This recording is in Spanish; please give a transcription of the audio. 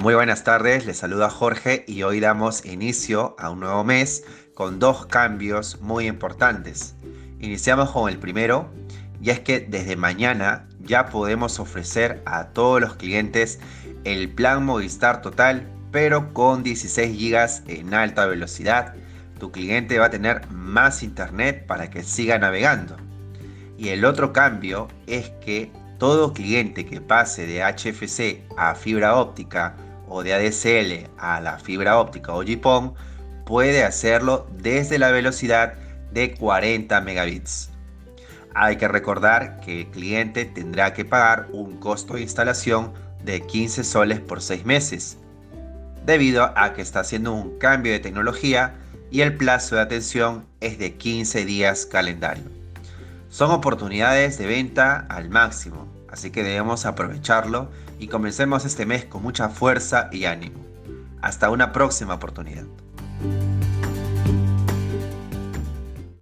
Muy buenas tardes, les saluda Jorge y hoy damos inicio a un nuevo mes con dos cambios muy importantes. Iniciamos con el primero y es que desde mañana ya podemos ofrecer a todos los clientes el plan Movistar Total pero con 16 GB en alta velocidad. Tu cliente va a tener más internet para que siga navegando. Y el otro cambio es que todo cliente que pase de HFC a fibra óptica o de ADSL a la fibra óptica o GPON puede hacerlo desde la velocidad de 40 megabits. Hay que recordar que el cliente tendrá que pagar un costo de instalación de 15 soles por 6 meses, debido a que está haciendo un cambio de tecnología y el plazo de atención es de 15 días calendario. Son oportunidades de venta al máximo, así que debemos aprovecharlo y comencemos este mes con mucha fuerza y ánimo. Hasta una próxima oportunidad.